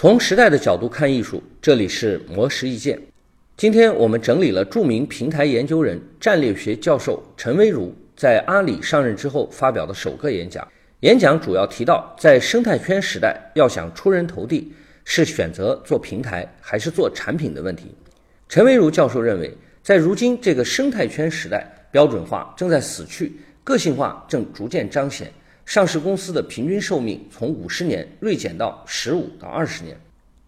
从时代的角度看艺术，这里是魔石意见。今天我们整理了著名平台研究人、战略学教授陈威如在阿里上任之后发表的首个演讲。演讲主要提到，在生态圈时代，要想出人头地，是选择做平台还是做产品的问题。陈威如教授认为，在如今这个生态圈时代，标准化正在死去，个性化正逐渐彰显。上市公司的平均寿命从五十年锐减到十五到二十年，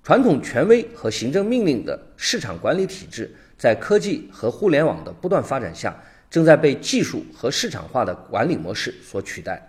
传统权威和行政命令的市场管理体制，在科技和互联网的不断发展下，正在被技术和市场化的管理模式所取代。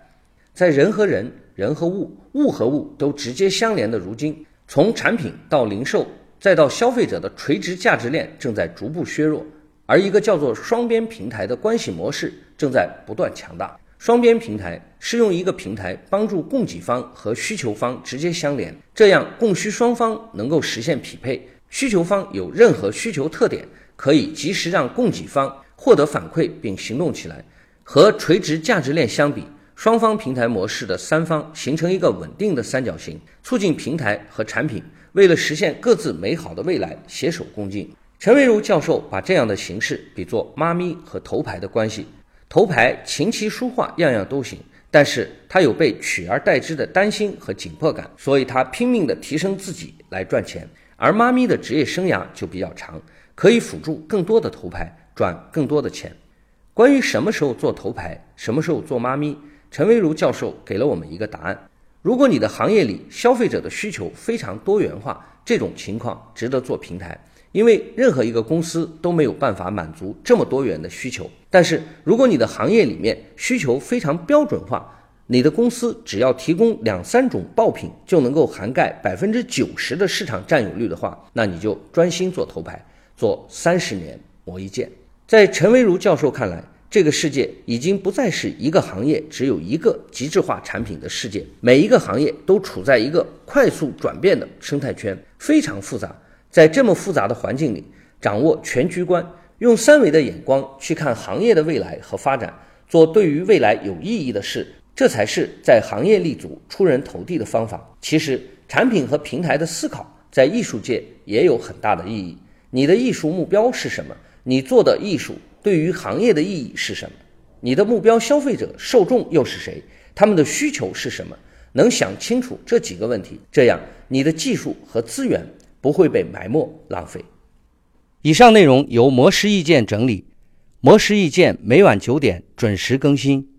在人和人、人和物、物和物都直接相连的如今，从产品到零售再到消费者的垂直价值链正在逐步削弱，而一个叫做双边平台的关系模式正在不断强大。双边平台是用一个平台帮助供给方和需求方直接相连，这样供需双方能够实现匹配。需求方有任何需求特点，可以及时让供给方获得反馈并行动起来。和垂直价值链相比，双方平台模式的三方形成一个稳定的三角形，促进平台和产品为了实现各自美好的未来携手共进。陈维如教授把这样的形式比作妈咪和头牌的关系。头牌琴棋书画样样都行，但是他有被取而代之的担心和紧迫感，所以他拼命地提升自己来赚钱。而妈咪的职业生涯就比较长，可以辅助更多的头牌赚更多的钱。关于什么时候做头牌，什么时候做妈咪，陈维如教授给了我们一个答案：如果你的行业里消费者的需求非常多元化，这种情况值得做平台。因为任何一个公司都没有办法满足这么多元的需求，但是如果你的行业里面需求非常标准化，你的公司只要提供两三种爆品就能够涵盖百分之九十的市场占有率的话，那你就专心做头牌，做三十年磨一剑。在陈维如教授看来，这个世界已经不再是一个行业只有一个极致化产品的世界，每一个行业都处在一个快速转变的生态圈，非常复杂。在这么复杂的环境里，掌握全局观，用三维的眼光去看行业的未来和发展，做对于未来有意义的事，这才是在行业立足、出人头地的方法。其实，产品和平台的思考在艺术界也有很大的意义。你的艺术目标是什么？你做的艺术对于行业的意义是什么？你的目标消费者受众又是谁？他们的需求是什么？能想清楚这几个问题，这样你的技术和资源。不会被埋没浪费。以上内容由魔石意见整理，魔石意见每晚九点准时更新。